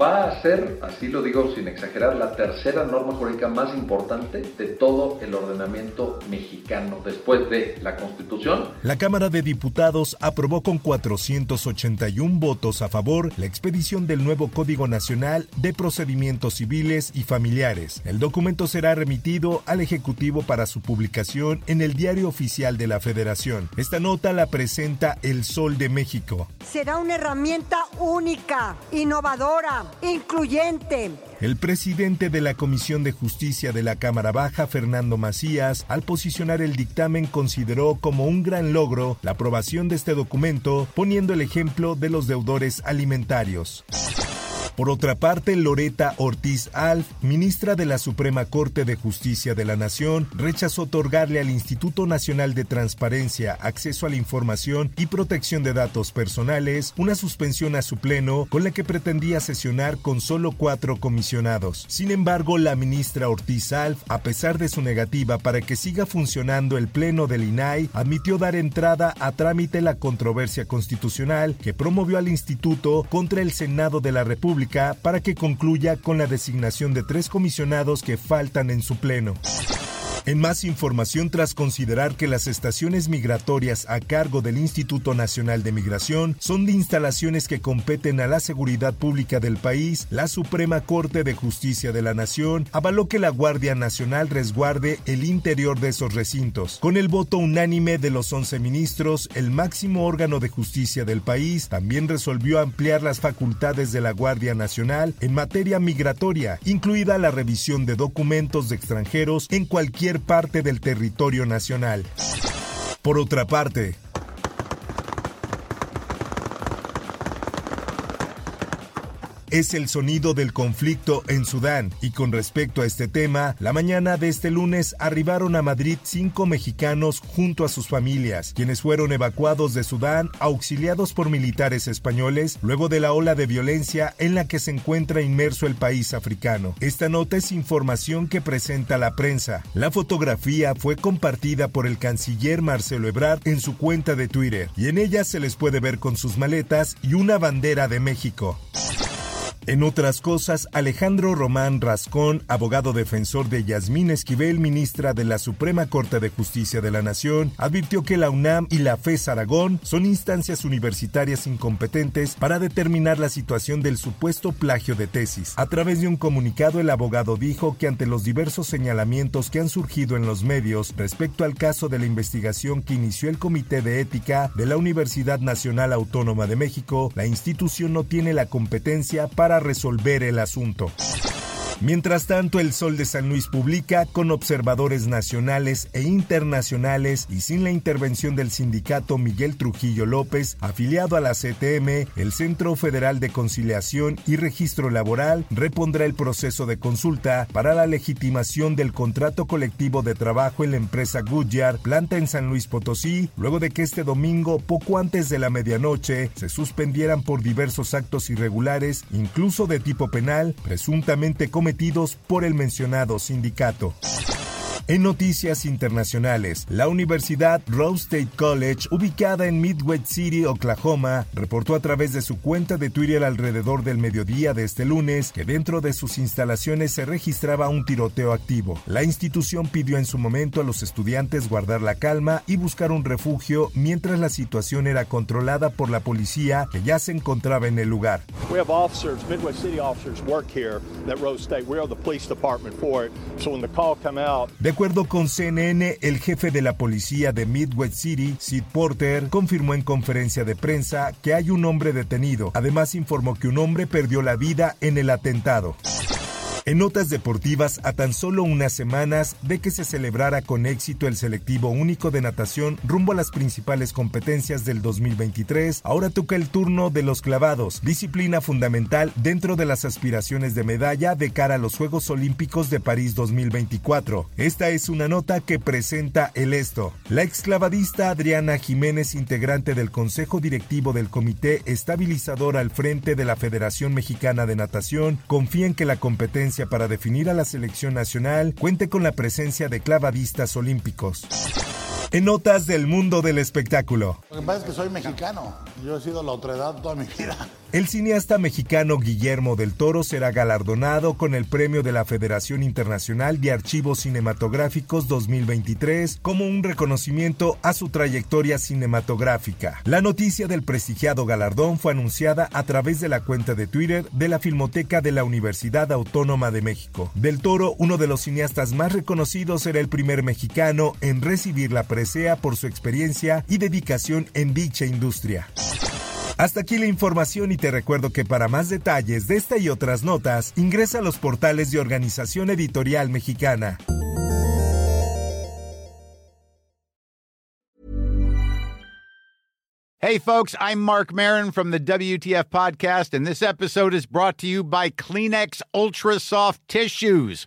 Va a ser, así lo digo sin exagerar, la tercera norma jurídica más importante de todo el ordenamiento mexicano después de la Constitución. La Cámara de Diputados aprobó con 481 votos a favor la expedición del nuevo Código Nacional de Procedimientos Civiles y Familiares. El documento será remitido al Ejecutivo para su publicación en el Diario Oficial de la Federación. Esta nota la presenta El Sol de México. Será una herramienta única, innovadora incluyente. El presidente de la Comisión de Justicia de la Cámara Baja, Fernando Macías, al posicionar el dictamen consideró como un gran logro la aprobación de este documento, poniendo el ejemplo de los deudores alimentarios. Por otra parte, Loreta Ortiz Alf, ministra de la Suprema Corte de Justicia de la Nación, rechazó otorgarle al Instituto Nacional de Transparencia, Acceso a la Información y Protección de Datos Personales una suspensión a su pleno con la que pretendía sesionar con solo cuatro comisionados. Sin embargo, la ministra Ortiz Alf, a pesar de su negativa para que siga funcionando el pleno del INAI, admitió dar entrada a trámite la controversia constitucional que promovió al instituto contra el Senado de la República para que concluya con la designación de tres comisionados que faltan en su pleno. En más información, tras considerar que las estaciones migratorias a cargo del Instituto Nacional de Migración son de instalaciones que competen a la seguridad pública del país, la Suprema Corte de Justicia de la Nación avaló que la Guardia Nacional resguarde el interior de esos recintos. Con el voto unánime de los 11 ministros, el máximo órgano de justicia del país también resolvió ampliar las facultades de la Guardia Nacional en materia migratoria, incluida la revisión de documentos de extranjeros en cualquier parte del territorio nacional. Por otra parte, es el sonido del conflicto en Sudán. Y con respecto a este tema, la mañana de este lunes arribaron a Madrid cinco mexicanos junto a sus familias, quienes fueron evacuados de Sudán, auxiliados por militares españoles, luego de la ola de violencia en la que se encuentra inmerso el país africano. Esta nota es información que presenta la prensa. La fotografía fue compartida por el canciller Marcelo Ebrard en su cuenta de Twitter, y en ella se les puede ver con sus maletas y una bandera de México. En otras cosas, Alejandro Román Rascón, abogado defensor de Yasmín Esquivel, ministra de la Suprema Corte de Justicia de la Nación, advirtió que la UNAM y la FES Aragón son instancias universitarias incompetentes para determinar la situación del supuesto plagio de tesis. A través de un comunicado, el abogado dijo que ante los diversos señalamientos que han surgido en los medios respecto al caso de la investigación que inició el Comité de Ética de la Universidad Nacional Autónoma de México, la institución no tiene la competencia para resolver el asunto. Mientras tanto, el Sol de San Luis publica con observadores nacionales e internacionales y sin la intervención del sindicato Miguel Trujillo López, afiliado a la CTM, el Centro Federal de Conciliación y Registro Laboral repondrá el proceso de consulta para la legitimación del contrato colectivo de trabajo en la empresa Goodyear, planta en San Luis Potosí, luego de que este domingo, poco antes de la medianoche, se suspendieran por diversos actos irregulares, incluso de tipo penal, presuntamente por el mencionado sindicato. En noticias internacionales, la Universidad Rose State College, ubicada en Midwest City, Oklahoma, reportó a través de su cuenta de Twitter alrededor del mediodía de este lunes que dentro de sus instalaciones se registraba un tiroteo activo. La institución pidió en su momento a los estudiantes guardar la calma y buscar un refugio mientras la situación era controlada por la policía que ya se encontraba en el lugar. We have officers, Midwest City officers work here at Rose State. We are the police department for it. So when the call come out, de acuerdo con CNN, el jefe de la policía de Midwest City, Sid Porter, confirmó en conferencia de prensa que hay un hombre detenido. Además informó que un hombre perdió la vida en el atentado. En notas deportivas, a tan solo unas semanas de que se celebrara con éxito el selectivo único de natación rumbo a las principales competencias del 2023, ahora toca el turno de los clavados, disciplina fundamental dentro de las aspiraciones de medalla de cara a los Juegos Olímpicos de París 2024. Esta es una nota que presenta el esto. La exclavadista Adriana Jiménez, integrante del Consejo Directivo del Comité Estabilizador al frente de la Federación Mexicana de Natación, confía en que la competencia para definir a la selección nacional cuente con la presencia de clavadistas olímpicos. En notas del mundo del espectáculo. Lo que pasa es que soy mexicano. Yo he sido la otredad toda mi vida. El cineasta mexicano Guillermo del Toro será galardonado con el premio de la Federación Internacional de Archivos Cinematográficos 2023 como un reconocimiento a su trayectoria cinematográfica. La noticia del prestigiado galardón fue anunciada a través de la cuenta de Twitter de la Filmoteca de la Universidad Autónoma de México. Del Toro, uno de los cineastas más reconocidos, era el primer mexicano en recibir la presea por su experiencia y dedicación en dicha industria. Hasta aquí la información y te recuerdo que para más detalles de esta y otras notas, ingresa a los portales de Organización Editorial Mexicana. Hey folks, I'm Mark Marin from the WTF podcast and this episode is brought to you by Kleenex Ultra Soft Tissues